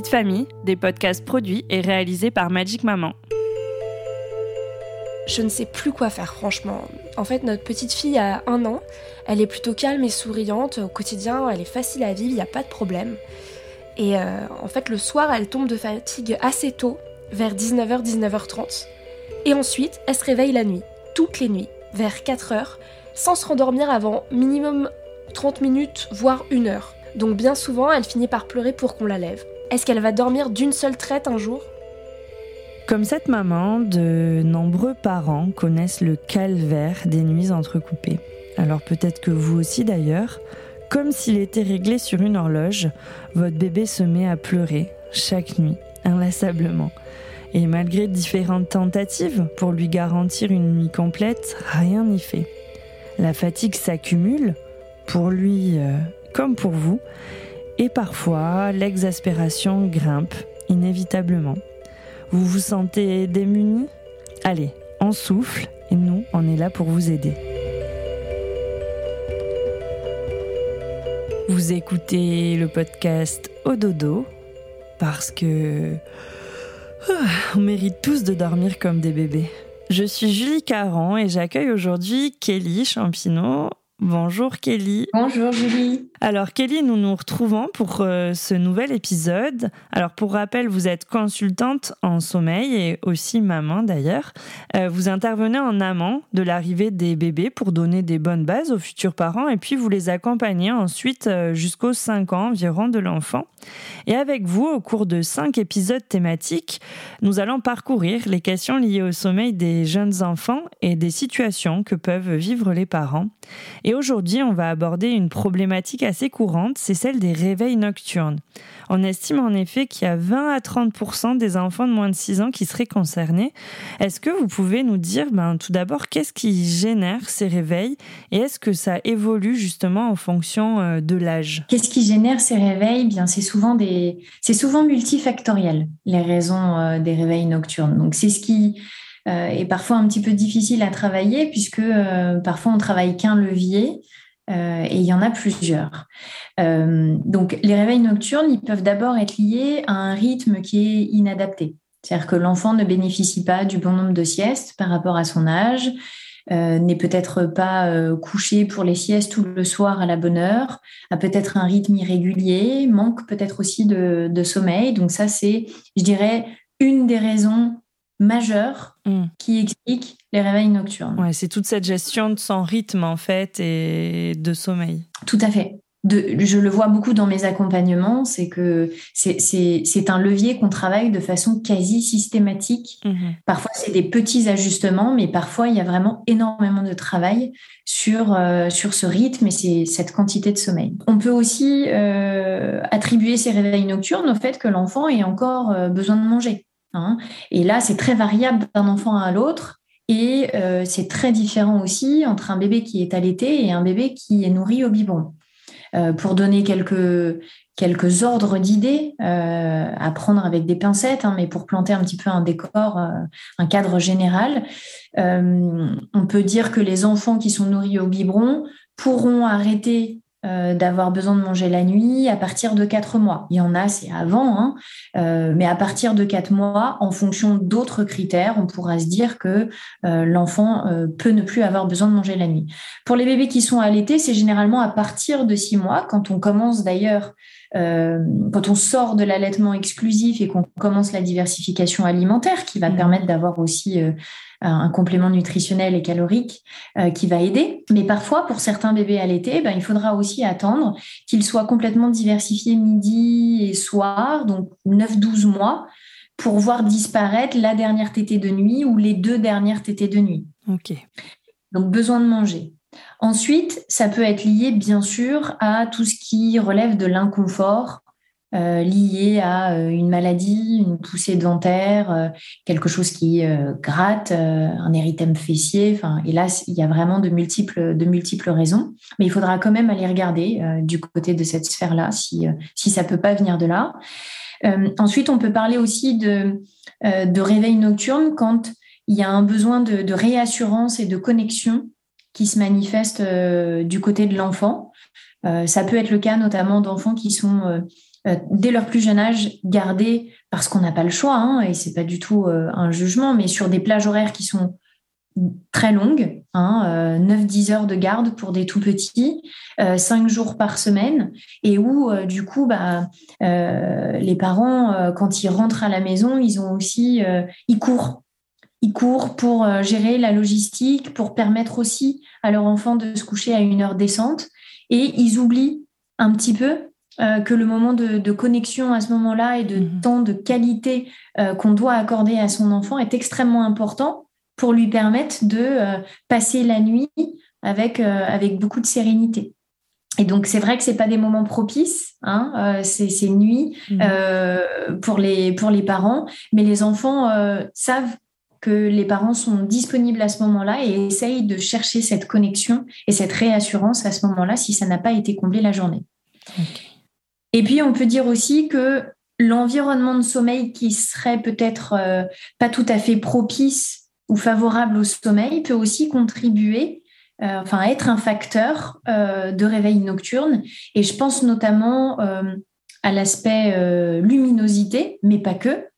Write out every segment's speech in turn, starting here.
Vie de famille, des podcasts produits et réalisés par Magic Maman. Je ne sais plus quoi faire, franchement. En fait, notre petite fille a un an. Elle est plutôt calme et souriante. Au quotidien, elle est facile à vivre, il n'y a pas de problème. Et euh, en fait, le soir, elle tombe de fatigue assez tôt, vers 19h, 19h30. Et ensuite, elle se réveille la nuit, toutes les nuits, vers 4h, sans se rendormir avant minimum 30 minutes, voire une heure. Donc bien souvent, elle finit par pleurer pour qu'on la lève. Est-ce qu'elle va dormir d'une seule traite un jour? Comme cette maman, de nombreux parents connaissent le calvaire des nuits entrecoupées. Alors peut-être que vous aussi d'ailleurs, comme s'il était réglé sur une horloge, votre bébé se met à pleurer chaque nuit, inlassablement. Et malgré différentes tentatives pour lui garantir une nuit complète, rien n'y fait. La fatigue s'accumule, pour lui euh, comme pour vous, et parfois l'exaspération grimpe inévitablement. Vous vous sentez démuni? Allez, on souffle et nous, on est là pour vous aider. Vous écoutez le podcast Au dodo parce que ah, on mérite tous de dormir comme des bébés. Je suis Julie Caron et j'accueille aujourd'hui Kelly Champineau Bonjour Kelly. Bonjour Julie. Alors Kelly, nous nous retrouvons pour euh, ce nouvel épisode. Alors pour rappel, vous êtes consultante en sommeil et aussi maman d'ailleurs. Euh, vous intervenez en amont de l'arrivée des bébés pour donner des bonnes bases aux futurs parents et puis vous les accompagnez ensuite euh, jusqu'aux 5 ans environ de l'enfant. Et avec vous, au cours de 5 épisodes thématiques, nous allons parcourir les questions liées au sommeil des jeunes enfants et des situations que peuvent vivre les parents. Et aujourd'hui, on va aborder une problématique assez courante, c'est celle des réveils nocturnes. On estime en effet qu'il y a 20 à 30% des enfants de moins de 6 ans qui seraient concernés. Est-ce que vous pouvez nous dire, ben, tout d'abord, qu'est-ce qui génère ces réveils et est-ce que ça évolue justement en fonction euh, de l'âge? Qu'est-ce qui génère ces réveils? Bien, c'est souvent c'est souvent multifactoriel les raisons euh, des réveils nocturnes. Donc c'est ce qui est parfois un petit peu difficile à travailler puisque euh, parfois on travaille qu'un levier euh, et il y en a plusieurs. donc les réveils nocturnes, ils peuvent d'abord être liés à un rythme qui est inadapté. C'est-à-dire que l'enfant ne bénéficie pas du bon nombre de siestes par rapport à son âge, n'est peut-être pas couché pour les siestes tout le soir à la bonne heure, a peut-être un rythme irrégulier, manque peut-être aussi de, sommeil. Donc ça, c'est, je dirais, une des raisons majeur mm. qui explique les réveils nocturnes. Ouais, c'est toute cette gestion de son rythme en fait et de sommeil. Tout à fait. De, je le vois beaucoup dans mes accompagnements, c'est que c'est un levier qu'on travaille de façon quasi systématique. Mm-hmm. Parfois, c'est des petits ajustements, mais parfois, il y a vraiment énormément de travail sur, euh, sur ce rythme et cette quantité de sommeil. On peut aussi euh, attribuer ces réveils nocturnes au fait que l'enfant ait encore euh, besoin de manger. Hein. Et là, c'est très variable d'un enfant à l'autre. Et euh, c'est très différent aussi entre un bébé qui est allaité et un bébé qui est nourri au biberon. Euh, pour donner quelques, ordres d'idées, euh, à prendre avec des pincettes, hein, mais pour planter un petit peu un décor, un cadre général, on peut dire que les enfants qui sont nourris au biberon pourront arrêter euh, d'avoir besoin de manger la nuit à partir de quatre mois. Il y en a, c'est avant, hein, euh, mais à partir de quatre mois, en fonction d'autres critères, on pourra se dire que euh, l'enfant peut ne plus avoir besoin de manger la nuit. Pour les bébés qui sont allaités, c'est généralement à partir de six mois, quand on commence d'ailleurs quand on sort de l'allaitement exclusif et qu'on commence la diversification alimentaire, qui va mmh. permettre d'avoir aussi un complément nutritionnel et calorique euh, qui va aider. Mais parfois, pour certains bébés allaités, ben, il faudra aussi attendre qu'ils soient complètement diversifiés midi et soir, donc 9-12 mois, pour voir disparaître la dernière tétée de nuit ou les deux dernières tétées de nuit. Ok. Donc, besoin de manger. Ensuite, ça peut être lié bien sûr à tout ce qui relève de l'inconfort euh, lié à euh, une maladie, une poussée dentaire, euh, quelque chose qui gratte, un érythème fessier. Enfin, et là, il y a vraiment de multiples, de multiples raisons. Mais il faudra quand même aller regarder du côté de cette sphère-là si, si ça peut pas venir de là. ensuite, on peut parler aussi de, réveil nocturne quand il y a un besoin de réassurance et de connexion qui se manifeste du côté de l'enfant. ça peut être le cas notamment d'enfants qui sont euh, dès leur plus jeune âge, garder, parce qu'on n'a pas le choix, hein, et c'est pas du tout euh, un jugement, mais sur des plages horaires qui sont très longues, hein, 9-10 euh, heures de garde pour des tout petits, 5 jours par semaine, et où du coup, bah, les parents, quand ils rentrent à la maison, ils ont aussi, ils courent. Ils courent pour gérer la logistique, pour permettre aussi à leur enfant de se coucher à une heure décente, et ils oublient un petit peu euh, que le moment de, connexion à ce moment-là et de mhm. temps de qualité euh, qu'on doit accorder à son enfant est extrêmement important pour lui permettre de euh, passer la nuit avec, avec beaucoup de sérénité. Et donc, c'est vrai que ce pas des moments propices, hein, ces, nuits mhm. pour, les, pour les parents, mais les enfants savent que les parents sont disponibles à ce moment-là et essayent de chercher cette connexion et cette réassurance à ce moment-là si ça n'a pas été comblé la journée. Et puis, on peut dire aussi que l'environnement de sommeil qui serait peut-être euh, pas tout à fait propice ou favorable au sommeil peut aussi contribuer, euh, enfin être un facteur euh, de réveil nocturne. Et je pense notamment à l'aspect luminosité, mais pas que.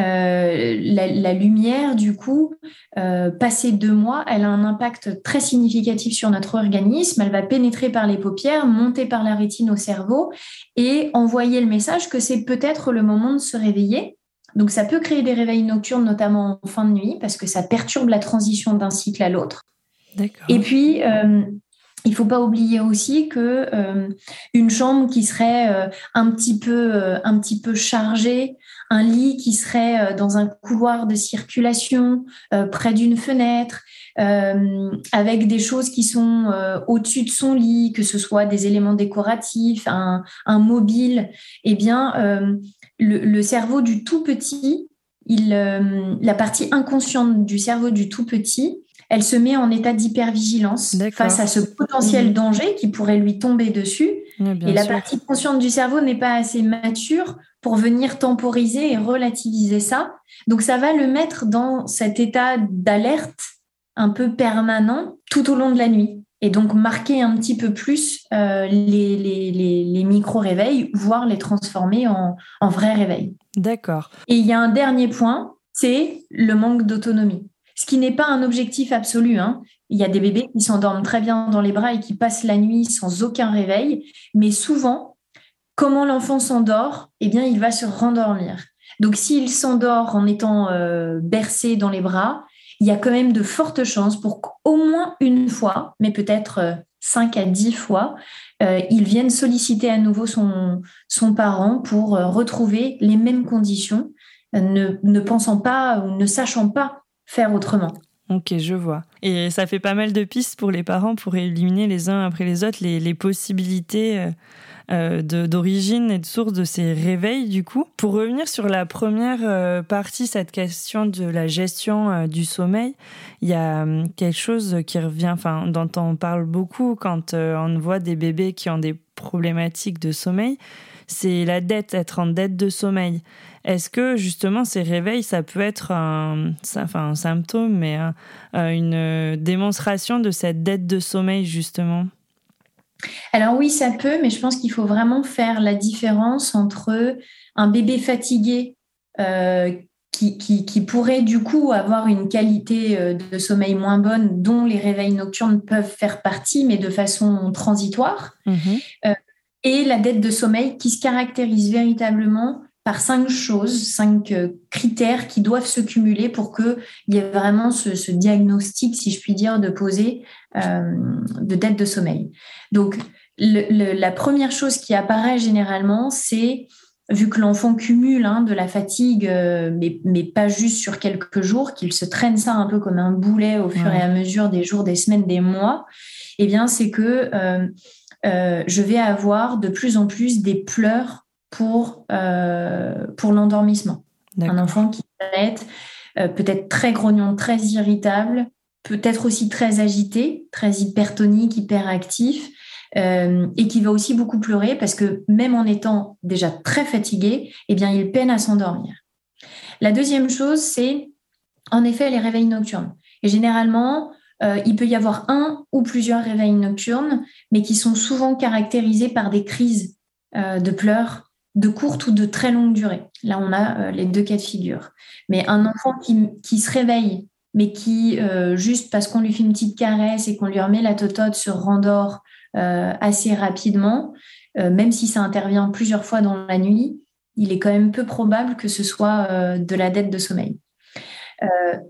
Euh, la, lumière, du coup, euh, passée deux mois, elle a un impact très significatif sur notre organisme. Elle va pénétrer par les paupières, monter par la rétine au cerveau et envoyer le message que c'est peut-être le moment de se réveiller. Donc ça peut créer des réveils nocturnes, notamment en fin de nuit, parce que ça perturbe la transition d'un cycle à l'autre. Et puis, euh, il faut pas oublier aussi que euh, une chambre qui serait un petit peu un petit peu chargée un lit qui serait euh, dans un couloir de circulation, euh, près d'une fenêtre, euh, avec des choses qui sont au-dessus de son lit, que ce soit des éléments décoratifs, un, mobile, eh bien, le, cerveau du tout petit, il, la partie inconsciente du cerveau du tout petit, elle se met en état d'hypervigilance face à ce potentiel mmh. danger qui pourrait lui tomber dessus. et la partie consciente du cerveau n'est pas assez mature pour venir temporiser et relativiser ça. Donc ça va le mettre dans cet état d'alerte un peu permanent tout au long de la nuit. Et donc marquer un petit peu plus euh, les, les, micro-réveils, voire les transformer en, en vrais réveils. D'accord. Et il y a un dernier point, c'est le manque d'autonomie. Ce qui n'est pas un objectif absolu. Hein. Il y a des bébés qui s'endorment très bien dans les bras et qui passent la nuit sans aucun réveil, mais souvent, comment l'enfant s'endort Eh bien, il va se rendormir. Donc, s'il s'endort en étant euh, bercé dans les bras, il y a quand même de fortes chances pour qu'au moins une fois, mais peut-être 5 euh, à 10 fois, euh, il vienne solliciter à nouveau son, son parent pour retrouver les mêmes conditions, ne, ne pensant pas ou ne sachant pas faire autrement. Ok, je vois. Et ça fait pas mal de pistes pour les parents pour éliminer les uns après les autres les, les possibilités euh, d'origine et de source de ces réveils du coup. Pour revenir sur la première euh, partie, cette question de la gestion euh, du sommeil, il y a hum, quelque chose qui revient, enfin dont on parle beaucoup quand on voit des bébés qui ont des problématiques de sommeil, c'est la dette, être en dette de sommeil. Est-ce que justement ces réveils, ça peut être un, enfin, un symptôme, mais une démonstration de cette dette de sommeil justement? Alors oui, ça peut, mais je pense qu'il faut vraiment faire la différence entre un bébé fatigué euh, qui, pourrait du coup avoir une qualité euh, de sommeil moins bonne, dont les réveils nocturnes peuvent faire partie, mais de façon transitoire, mhm. euh, et la dette de sommeil qui se caractérise véritablement par cinq choses, cinq critères qui doivent se cumuler pour qu'il y ait vraiment ce, diagnostic, si je puis dire, de poser de dette de sommeil. Donc, la première chose qui apparaît généralement, c'est vu que l'enfant cumule hein, de la fatigue, euh, mais, pas juste sur quelques jours, qu'il se traîne ça un peu comme un boulet au fur et à mesure des jours, des semaines, des mois, eh bien, c'est que euh, euh, je vais avoir de plus en plus des pleurs pour, pour l'endormissement. Un enfant qui va être peut-être très grognon, très irritable, peut-être aussi très agité, très hypertonique, hyperactif, euh, et qui va aussi beaucoup pleurer parce que même en étant déjà très fatigué, eh bien, il peine à s'endormir. La deuxième chose, c'est en effet les réveils nocturnes. Et généralement, euh, il peut y avoir un ou plusieurs réveils nocturnes, mais qui sont souvent caractérisés par des crises euh, de pleurs de courte ou de très longue durée. Là, on a les deux cas de figure. Mais un enfant qui, se réveille, mais qui, juste parce qu'on lui fait une petite caresse et qu'on lui remet la totote, se rendort euh, assez rapidement, euh, même si ça intervient plusieurs fois dans la nuit, il est quand même peu probable que ce soit euh, de la dette de sommeil.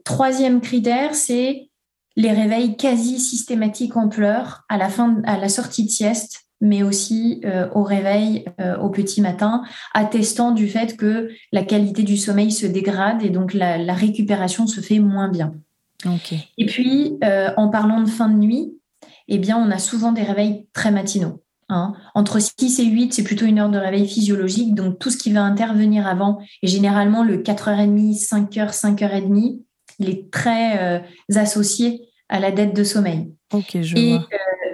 troisième critère, c'est les réveils quasi systématiques en pleurs à la, fin, à la sortie de sieste, mais aussi au réveil au petit matin, attestant du fait que la qualité du sommeil se dégrade et donc la, récupération se fait moins bien. Et puis, en parlant de fin de nuit, eh bien, on a souvent des réveils très matinaux. Hein. Entre 6 et 8, c'est plutôt une heure de réveil physiologique. Donc, tout ce qui va intervenir avant, et généralement le 4h30, 5h, 5h30, il est très euh, associé à la dette de sommeil. et euh,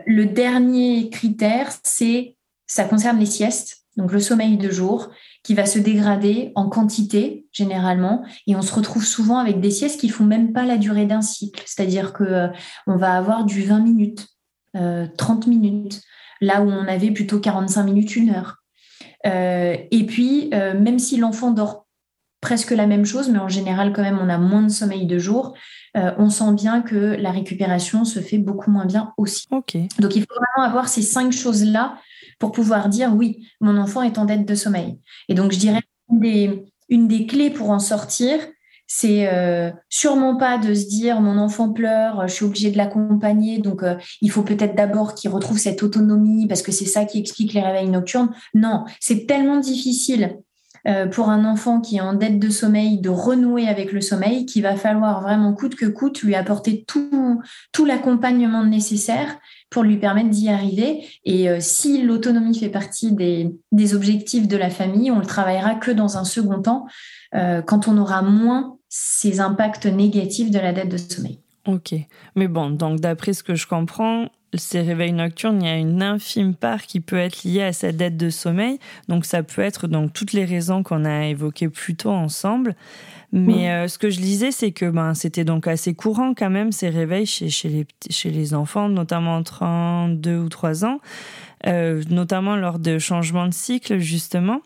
le dernier critère, c'est ça concerne les siestes, donc le sommeil de jour, qui va se dégrader en quantité généralement, et on se retrouve souvent avec des siestes qui font même pas la durée d'un cycle, c'est-à-dire que euh, on va avoir du 20 minutes, 30 euh, minutes, là où on avait plutôt 45 minutes, une heure. Euh, et puis, euh, même si l'enfant dort presque la même chose, mais en général, quand même, on a moins de sommeil de jour, on sent bien que la récupération se fait beaucoup moins bien aussi. Donc, il faut vraiment avoir ces cinq choses-là pour pouvoir dire oui, mon enfant est en dette de sommeil. Et donc, je dirais des, une des clés pour en sortir, c'est euh, sûrement pas de se dire mon enfant pleure, je suis obligée de l'accompagner, donc euh, il faut peut-être d'abord qu'il retrouve cette autonomie parce que c'est ça qui explique les réveils nocturnes. Non, c'est tellement difficile euh, pour un enfant qui est en dette de sommeil de renouer avec le sommeil qu'il va falloir vraiment coûte que coûte lui apporter tout, tout l'accompagnement nécessaire pour lui permettre d'y arriver. Et si l'autonomie fait partie des, des, objectifs de la famille, on le travaillera que dans un second temps, quand on aura moins ces impacts négatifs de la dette de sommeil. Ok, mais bon, donc d'après ce que je comprends, ces réveils nocturnes, il y a une infime part qui peut être liée à cette dette de sommeil. Donc ça peut être donc toutes les raisons qu'on a évoquées plus tôt ensemble. Mais euh, ce que je lisais, c'est que ben, c'était donc assez courant quand même ces réveils chez, chez, les, chez les enfants, notamment entre 2 ou 3 ans, euh, notamment lors de changements de cycle justement.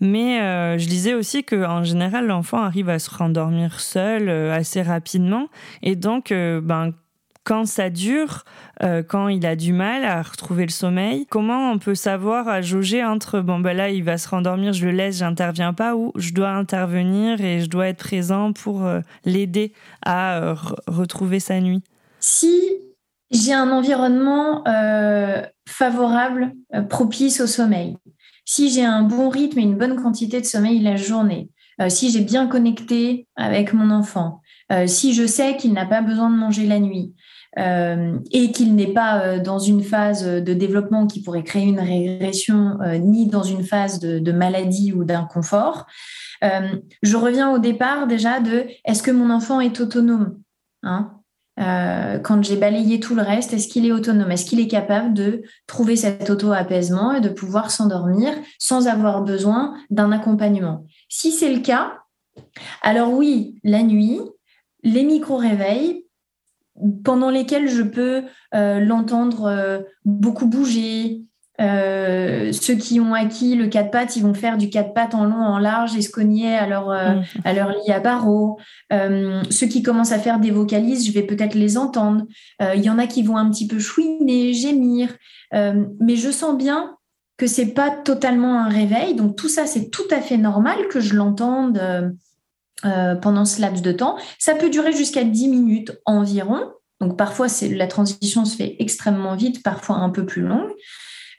Mais euh, je disais aussi qu'en général, l'enfant arrive à se rendormir seul euh, assez rapidement. Et donc, euh, ben, quand ça dure, quand il a du mal à retrouver le sommeil, comment on peut savoir à jauger entre bon ben là il va se rendormir, je le laisse, j'interviens pas ou je dois intervenir et je dois être présent pour l'aider à retrouver sa nuit? Si j'ai un environnement favorable, propice au sommeil, si j'ai un bon rythme et une bonne quantité de sommeil la journée, euh, si j'ai bien connecté avec mon enfant, euh, si je sais qu'il n'a pas besoin de manger la nuit euh, et qu'il n'est pas dans une phase de développement qui pourrait créer une régression, ni dans une phase de, maladie ou d'inconfort, je reviens au départ déjà de est-ce que mon enfant est autonome hein? Euh, quand j'ai balayé tout le reste, est-ce qu'il est autonome? Est-ce qu'il est capable de trouver cet auto-apaisement et de pouvoir s'endormir sans avoir besoin d'un accompagnement? Si c'est le cas, alors oui, la nuit, les micro-réveils pendant lesquels je peux euh, l'entendre euh, beaucoup bouger, euh, ceux qui ont acquis le quatre pattes, ils vont faire du quatre pattes en long, en large et se cogner à leur, euh, mm. à leur lit à barreaux. Euh, ceux qui commencent à faire des vocalises, je vais peut-être les entendre. Il y en a qui vont un petit peu chouiner, gémir. mais je sens bien que c'est pas totalement un réveil. Donc tout ça, c'est tout à fait normal que je l'entende pendant ce laps de temps. Ça peut durer jusqu'à 10 minutes environ. Donc parfois, la transition se fait extrêmement vite, parfois un peu plus longue.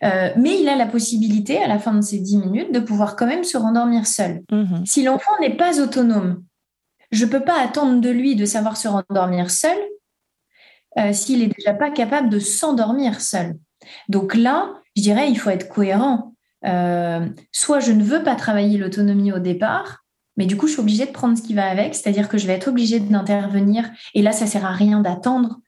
Mais il a la possibilité, à la fin de ces 10 minutes, de pouvoir quand même se rendormir seul. Mmh si l'enfant n'est pas autonome, je ne peux pas attendre de lui de savoir se rendormir seul s'il n'est déjà pas capable de s'endormir seul. Donc là, je dirais, il faut être cohérent. soit je ne veux pas travailler l'autonomie au départ, mais du coup, je suis obligée de prendre ce qui va avec, c'est-à-dire que je vais être obligée d'intervenir. Et là, ça sert à rien d'attendre.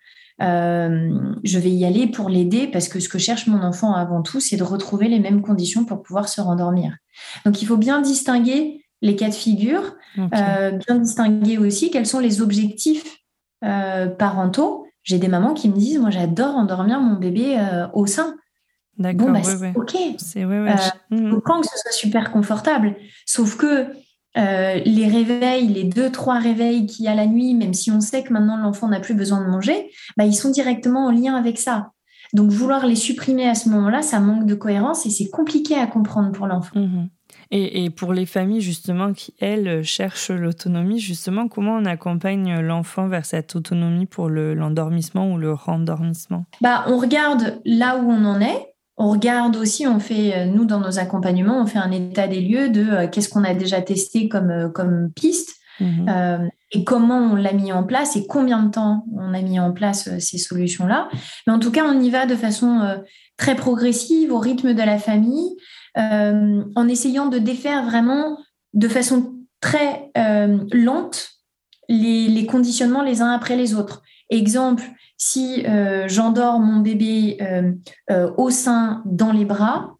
Euh, je vais y aller pour l'aider parce que ce que cherche mon enfant avant tout, c'est de retrouver les mêmes conditions pour pouvoir se rendormir. Donc, il faut bien distinguer les cas de figure, euh, bien distinguer aussi quels sont les objectifs euh, parentaux. J'ai des mamans qui me disent, moi, j'adore endormir mon bébé au sein. D'accord, bon, bah, ok. C'est ouais, ouais. Mmh. que ce soit super confortable. Sauf que euh, les réveils, les deux, trois réveils qu'il y a la nuit, même si on sait que maintenant l'enfant n'a plus besoin de manger, bah, ils sont directement en lien avec ça. Donc vouloir les supprimer à ce moment-là, ça manque de cohérence et c'est compliqué à comprendre pour l'enfant. Mhm. Et, pour les familles justement qui, elles, cherchent l'autonomie, justement, comment on accompagne l'enfant vers cette autonomie pour l'endormissement ou le rendormissement? Bah, On regarde là où on en est. On regarde aussi, on fait, euh, nous, dans nos accompagnements, on fait un état des lieux de euh, qu'est-ce qu'on a déjà testé comme, euh, comme piste mhm. et comment on l'a mis en place et combien de temps on a mis en place ces solutions-là. Mais en tout cas, on y va de façon très progressive, au rythme de la famille, en essayant de défaire vraiment de façon très lente les, les conditionnements les uns après les autres. Exemple, si euh, j'endors mon bébé euh, euh, au sein, dans les bras,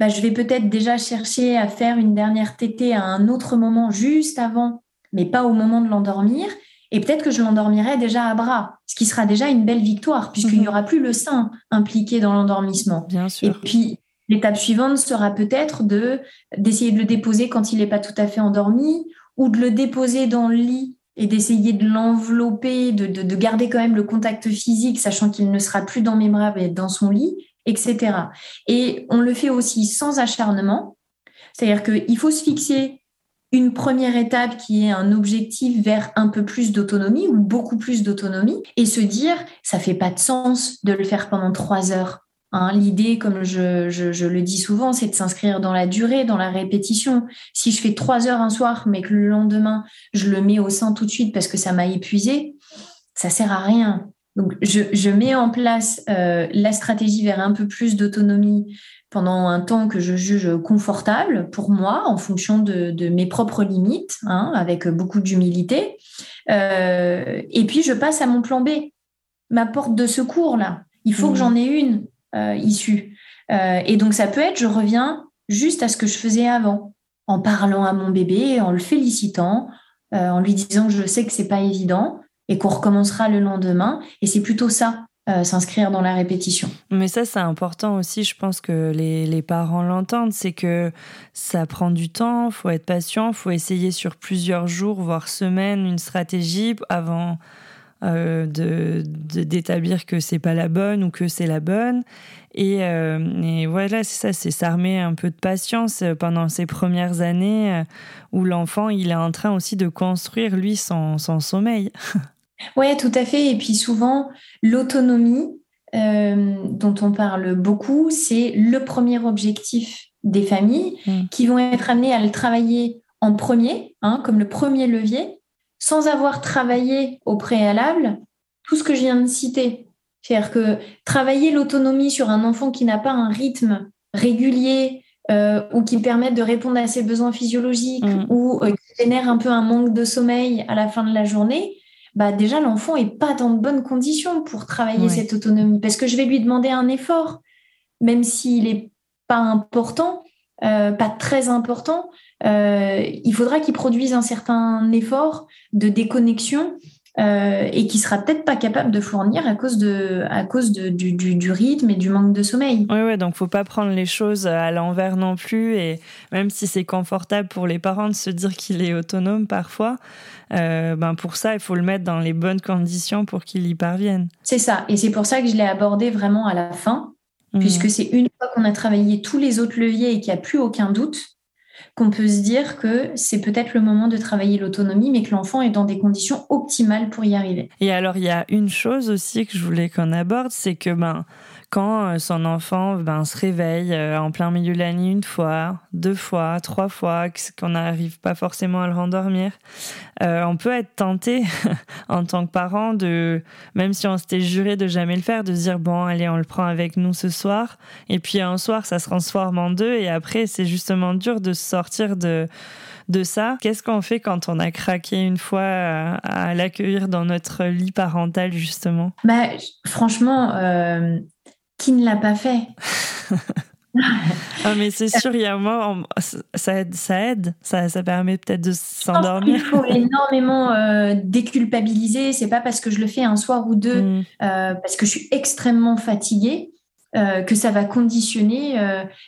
bah, je vais peut-être déjà chercher à faire une dernière tétée à un autre moment juste avant, mais pas au moment de l'endormir. Et peut-être que je l'endormirai déjà à bras, ce qui sera déjà une belle victoire, puisqu'il n'y mhm. aura plus le sein impliqué dans l'endormissement. Et puis, l'étape suivante sera peut-être de d'essayer de le déposer quand il n'est pas tout à fait endormi, ou de le déposer dans le lit et d'essayer de l'envelopper, de, de, garder quand même le contact physique, sachant qu'il ne sera plus dans mes bras, mais dans son lit, etc. Et on le fait aussi sans acharnement, c'est-à-dire qu'il faut se fixer une première étape qui est un objectif vers un peu plus d'autonomie ou beaucoup plus d'autonomie et se dire ça fait pas de sens de le faire pendant trois heures Hein, l'idée, comme je, le dis souvent, c'est de s'inscrire dans la durée, dans la répétition. Si je fais trois heures un soir, mais que le lendemain, je le mets au sein tout de suite parce que ça m'a épuisé, ça sert à rien. Donc, je, mets en place euh, la stratégie vers un peu plus d'autonomie pendant un temps que je juge confortable pour moi, en fonction de, mes propres limites, hein, avec beaucoup d'humilité. Euh, et puis, je passe à mon plan B, ma porte de secours, là. Il faut que mmh. j'en ai une. Euh, issu. Euh, et donc ça peut être, je reviens juste à ce que je faisais avant, en parlant à mon bébé, en le félicitant, euh, en lui disant que je sais que c'est pas évident et qu'on recommencera le lendemain. Et c'est plutôt ça, s'inscrire dans la répétition. Mais ça, c'est important aussi, je pense que les, les parents l'entendent, c'est que ça prend du temps, faut être patient, faut essayer sur plusieurs jours, voire semaines, une stratégie avant euh, de d'établir que c'est pas la bonne ou que c'est la bonne. Et, euh, voilà, c'est ça, c'est s'armer un peu de patience pendant ces premières années euh, où l'enfant il est en train aussi de construire lui son, son sommeil. Oui, tout à fait. Et puis souvent, l'autonomie dont on parle beaucoup, c'est le premier objectif des familles mm. qui vont être amenées à le travailler en premier, hein, comme le premier levier, sans avoir travaillé au préalable tout ce que je viens de citer. C'est-à-dire que travailler l'autonomie sur un enfant qui n'a pas un rythme régulier euh, ou qui permette de répondre à ses besoins physiologiques mm. ou euh, qui génère un peu un manque de sommeil à la fin de la journée, bah déjà l'enfant est pas dans de bonnes conditions pour travailler cette autonomie parce que je vais lui demander un effort, même s'il n'est pas important, euh, pas très important, il faudra qu'il produise un certain effort de déconnexion euh, et qui sera peut-être pas capable de fournir à cause de à cause de, du, du, rythme et du manque de sommeil. Oui, ouais, donc faut pas prendre les choses à l'envers non plus et même si c'est confortable pour les parents de se dire qu'il est autonome parfois, euh, ben pour ça il faut le mettre dans les bonnes conditions pour qu'il y parvienne. C'est ça et c'est pour ça que je l'ai abordé vraiment à la fin mmh. puisque c'est une fois qu'on a travaillé tous les autres leviers et qu'il n'y a plus aucun doute qu'on peut se dire que c'est peut-être le moment de travailler l'autonomie, mais que l'enfant est dans des conditions optimales pour y arriver. Et alors, il y a une chose aussi que je voulais qu'on aborde, c'est que ben, quand son enfant ben, se réveille en plein milieu de la nuit une fois, deux fois, trois fois, qu'on n'arrive pas forcément à le rendormir, on peut être tenté en tant que parent de, même si on s'était juré de jamais le faire, de se dire bon allez on le prend avec nous ce soir, et puis un soir ça se transforme en deux, et après c'est justement dur de sortir de de ça. Qu'est-ce qu'on fait quand on a craqué une fois à, l'accueillir dans notre lit parental, justement? Bah, Franchement, euh, qui ne l'a pas fait ah, mais c'est sûr, il y a un moment, ça aide, ça, aide, ça, ça permet peut-être de s'endormir. Il faut énormément euh, déculpabiliser. C'est pas parce que je le fais un soir ou deux, mm. euh, parce que je suis extrêmement fatiguée, que ça va conditionner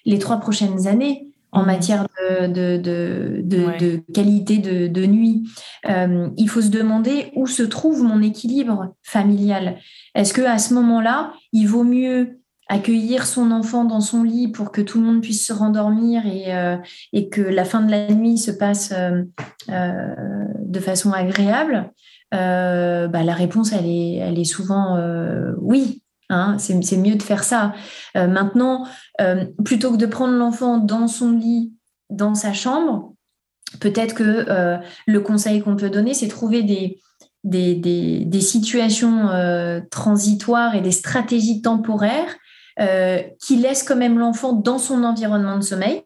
les trois prochaines années en mmh. matière de, de, de, qualité de, nuit. Euh, il faut se demander où se trouve mon équilibre familial. Est-ce que à ce moment-là, il vaut mieux accueillir son enfant dans son lit pour que tout le monde puisse se rendormir et, euh, et que la fin de la nuit se passe euh, de façon agréable? Bah, La réponse, elle est, elle est souvent oui. Hein, c'est mieux de faire ça. Euh, maintenant, euh, plutôt que de prendre l'enfant dans son lit, dans sa chambre, peut-être que euh, le conseil qu'on peut donner, c'est trouver des, des, situations transitoires et des stratégies temporaires qui laissent quand même l'enfant dans son environnement de sommeil.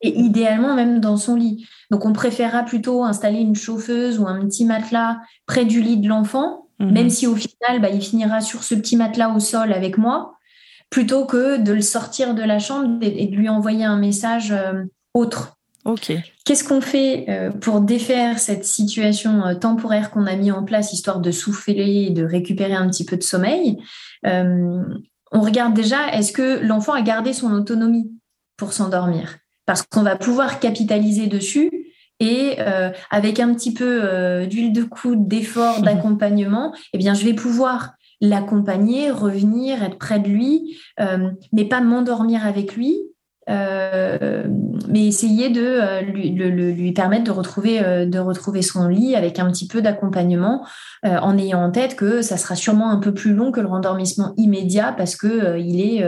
Et idéalement même dans son lit. Donc on préférera plutôt installer une chauffeuse ou un petit matelas près du lit de l'enfant Mhm. même si au final, bah, il finira sur ce petit matelas au sol avec moi, plutôt que de le sortir de la chambre et, de lui envoyer un message euh, autre. Ok. Qu'est-ce qu'on fait euh, pour défaire cette situation euh, temporaire qu'on a mis en place, histoire de souffler et de récupérer un petit peu de sommeil On regarde déjà, est-ce que l'enfant a gardé son autonomie pour s'endormir? Parce qu'on va pouvoir capitaliser dessus et euh, avec un petit peu euh, d'huile de coude, d'effort, d'accompagnement, eh bien, je vais pouvoir l'accompagner, revenir, être près de lui, euh, mais pas m'endormir avec lui, euh, mais essayer de euh, lui, lui, permettre de retrouver, euh, de retrouver son lit avec un petit peu d'accompagnement, en ayant en tête que ça sera sûrement un peu plus long que le rendormissement immédiat parce que il est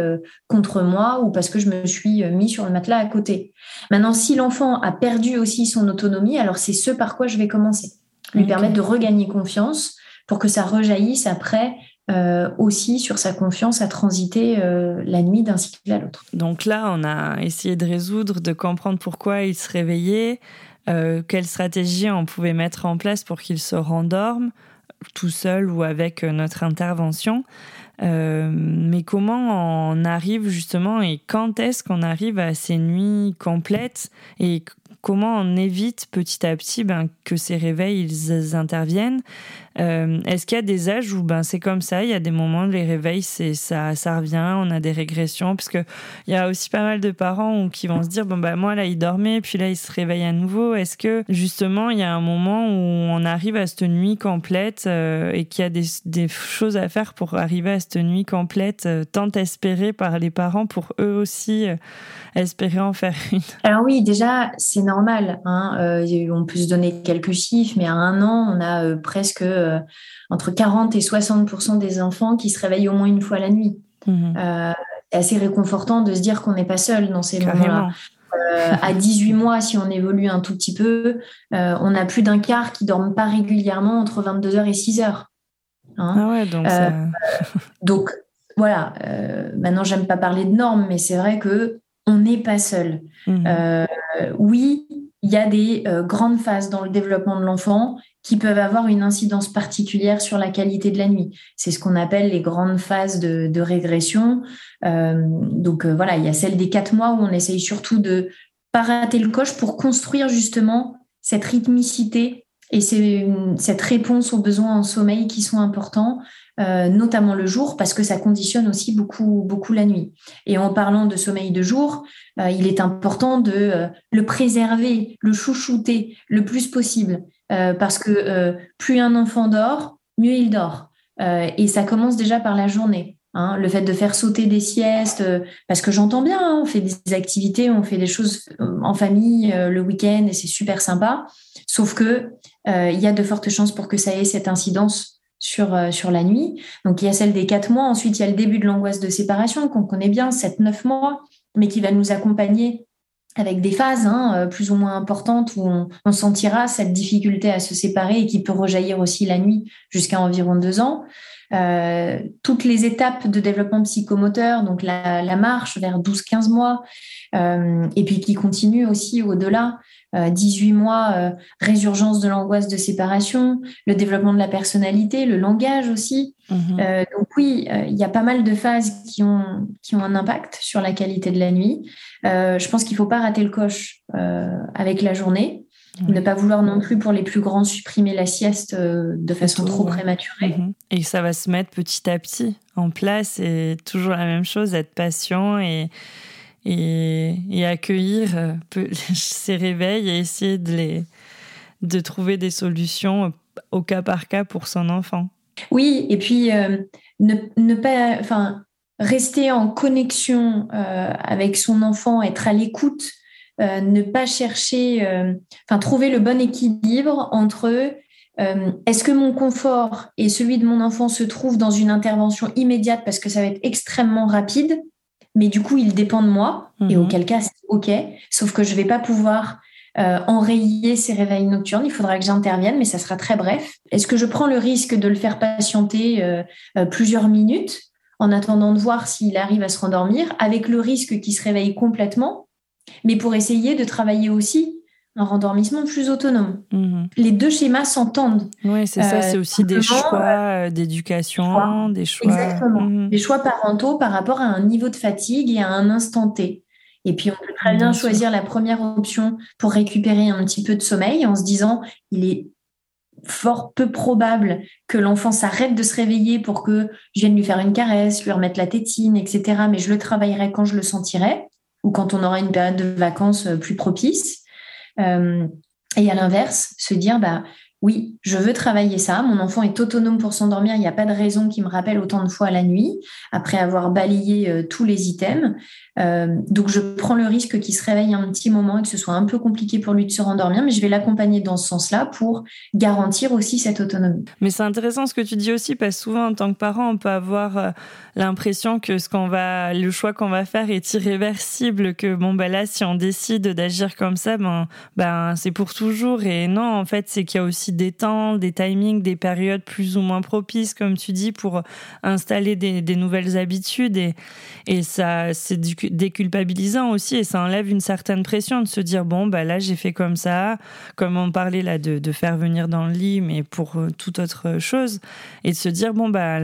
contre moi ou parce que je me suis mis sur le matelas à côté. Maintenant, si l'enfant a perdu aussi son autonomie, alors c'est ce par quoi je vais commencer, lui permettre de regagner confiance pour que ça rejaillisse après euh, aussi sur sa confiance à transiter euh, la nuit d'un cycle à l'autre. Donc là, on a essayé de résoudre, de comprendre pourquoi il se réveillait, euh, quelle stratégie on pouvait mettre en place pour qu'il se rendorme, tout seul ou avec notre intervention. mais comment on arrive justement et quand est-ce qu'on arrive à ces nuits complètes et comment on évite petit à petit ben, que ces réveils ils interviennent euh, Est-ce qu'il y a des âges où ben, c'est comme ça Il y a des moments où les réveils, c'est ça, ça revient, on a des régressions, parce qu'il y a aussi pas mal de parents qui vont se dire bon bah moi là il dormait, puis là il se réveille à nouveau. Est-ce que justement il y a un moment où on arrive à cette nuit complète euh, et qu'il y a des, choses à faire pour arriver à cette nuit complète, euh, tant espérée par les parents pour eux aussi espérer en faire une? Alors oui, déjà c'est. Hein, on peut se donner quelques chiffres, mais à un an on a presque euh, entre 40 et 60% des enfants qui se réveillent au moins une fois la nuit. Mhm. Euh, c'est assez réconfortant de se dire qu'on n'est pas seul dans ces moments-là. Euh, à 18 mois, si on évolue un tout petit peu, on a plus d'un quart qui dorment pas régulièrement entre 22h et 6h. Hein. ah ouais, donc, donc voilà, maintenant j'aime pas parler de normes, mais c'est vrai que on n'est pas seul. Mhm. oui, il y a des grandes phases dans le développement de l'enfant qui peuvent avoir une incidence particulière sur la qualité de la nuit. C'est ce qu'on appelle les grandes phases de, régression. Euh, donc euh, voilà, il y a celle des quatre mois où on essaye surtout de pas rater le coche pour construire justement cette rythmicité et cette réponse aux besoins en sommeil qui sont importants, euh, notamment le jour, parce que ça conditionne aussi beaucoup, beaucoup la nuit. Et en parlant de sommeil de jour, il est important de le préserver, le chouchouter le plus possible. Euh, parce que euh, plus un enfant dort, mieux il dort. Euh, et ça commence déjà par la journée. Hein. le fait de faire sauter des siestes, parce que j'entends bien, hein, on fait des activités, on fait des choses en famille le week-end et c'est super sympa. Sauf que il y a de fortes chances pour que ça ait cette incidence sur, euh, sur la nuit. Donc il y a celle des quatre mois, ensuite il y a le début de l'angoisse de séparation qu'on connaît bien, 7-9 mois, mais qui va nous accompagner avec des phases hein, euh, plus ou moins importantes où on, sentira cette difficulté à se séparer et qui peut rejaillir aussi la nuit jusqu'à environ deux ans. Euh, toutes les étapes de développement psychomoteur, donc la, marche vers 12-15 mois, et puis qui continue aussi au-delà 18 euh, mois, euh, résurgence de l'angoisse de séparation, le développement de la personnalité, le langage aussi. Mhm. Euh, donc oui, il y a pas mal de phases qui ont, qui ont un impact sur la qualité de la nuit. je pense qu'il ne faut pas rater le coche avec la journée. Ne pas vouloir non plus pour les plus grands supprimer la sieste de façon trop prématurée. Mhm. Et ça va se mettre petit à petit en place et toujours la même chose, être patient et, et, accueillir euh, ces réveils et essayer de, les, de trouver des solutions au cas par cas pour son enfant. Oui, et puis euh, ne, ne, pas, enfin, rester en connexion euh, avec son enfant, être à l'écoute, ne pas chercher, enfin, trouver le bon équilibre entre est-ce que mon confort et celui de mon enfant se trouvent dans une intervention immédiate parce que ça va être extrêmement rapide mais du coup, il dépend de moi, et mhm. auquel cas, c'est OK, sauf que je ne vais pas pouvoir euh, enrayer ces réveils nocturnes, il faudra que j'intervienne, mais ça sera très bref. Est-ce que je prends le risque de le faire patienter euh, euh, plusieurs minutes en attendant de voir s'il arrive à se rendormir, avec le risque qu'il se réveille complètement, mais pour essayer de travailler aussi un rendormissement plus autonome. Mhm. Les deux schémas s'entendent. Oui, c'est ça, c'est aussi des choix euh, d'éducation, des choix. Exactement. Mhm. Des choix parentaux par rapport à un niveau de fatigue et à un instant T. Et puis, on peut très bien, choisir la première option pour récupérer un petit peu de sommeil en se disant, il est fort peu probable que l'enfant s'arrête de se réveiller pour que je vienne lui faire une caresse, lui remettre la tétine, etc. Mais je le travaillerai quand je le sentirai ou quand on aura une période de vacances euh, plus propice. Euh, et à l'inverse, se dire, bah, oui, je veux travailler ça. Mon enfant est autonome pour s'endormir. Il n'y a pas de raison qui me rappelle autant de fois la nuit, après avoir balayé euh, tous les items. Euh, donc, je prends le risque qu'il se réveille un petit moment et que ce soit un peu compliqué pour lui de se rendormir, mais je vais l'accompagner dans ce sens-là pour garantir aussi cette autonomie. Mais c'est intéressant ce que tu dis aussi, parce que souvent, en tant que parent, on peut avoir euh, l'impression que le choix qu'on va faire est irréversible, que bon, ben là, si on décide d'agir comme ça, ben, ben c'est pour toujours. Et non, en fait, c'est qu'il y a aussi des temps, des timings, des périodes plus ou moins propices, comme tu dis, pour installer des, des nouvelles habitudes. Et, et ça, c'est du déculpabilisant aussi et ça enlève une certaine pression de se dire bon bah là j'ai fait comme ça comme on parlait là de, de faire venir dans le lit mais pour euh, toute autre chose et de se dire bon bah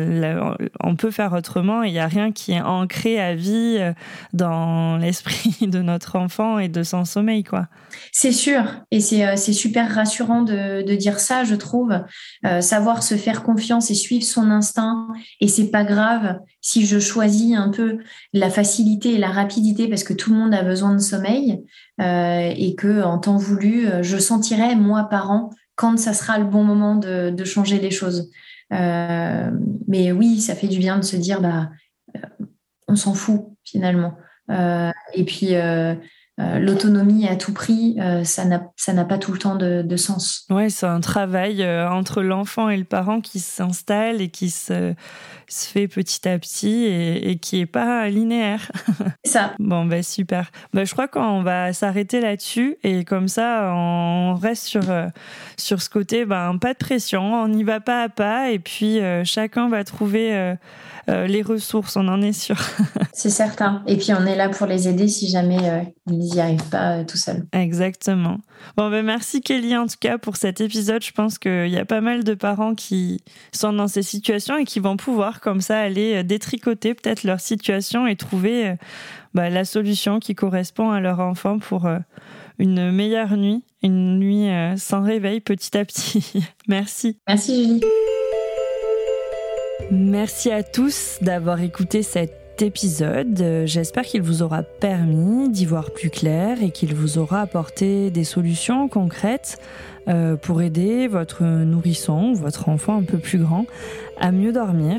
on peut faire autrement il n'y a rien qui est ancré à vie euh, dans l'esprit de notre enfant et de son sommeil quoi. C'est sûr et c'est euh, super rassurant de, de, dire ça je trouve. Savoir se faire confiance et suivre son instinct et c'est pas grave si je choisis un peu la facilité et la rapidité parce que tout le monde a besoin de sommeil euh, et que en temps voulu, euh, je sentirai moi parent quand ça sera le bon moment de, changer les choses. Euh, mais oui, ça fait du bien de se dire bah on s'en fout finalement. et puis euh, l'autonomie à tout prix, euh, ça n'a pas tout le temps de, sens. Oui, c'est un travail euh, entre l'enfant et le parent qui s'installe et qui se, se, fait petit à petit et, qui est pas linéaire. C'est ça. bon, ben super. Ben, je crois qu'on va s'arrêter là-dessus et comme ça, on reste sur, sur ce côté, ben, pas de pression, on y va pas à pas et puis chacun va trouver euh, les ressources, on en est sûr. c'est certain. Et puis on est là pour les aider si jamais euh, ils n'y arrivent pas euh, tout seuls. Exactement. Bon, ben merci Kelly en tout cas pour cet épisode. Je pense qu'il y a pas mal de parents qui sont dans ces situations et qui vont pouvoir comme ça aller détricoter peut-être leur situation et trouver bah, la solution qui correspond à leur enfant pour une meilleure nuit, une nuit sans réveil petit à petit. Merci. Merci Julie. Merci à tous d'avoir écouté cet épisode. J'espère qu'il vous aura permis d'y voir plus clair et qu'il vous aura apporté des solutions concrètes euh, pour aider votre nourrisson ou votre enfant un peu plus grand à mieux dormir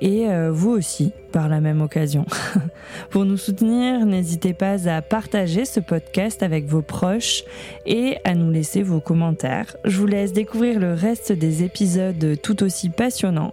et euh, vous aussi par la même occasion. Pour nous soutenir, n'hésitez pas à partager ce podcast avec vos proches et à nous laisser vos commentaires. Je vous laisse découvrir le reste des épisodes tout aussi passionnants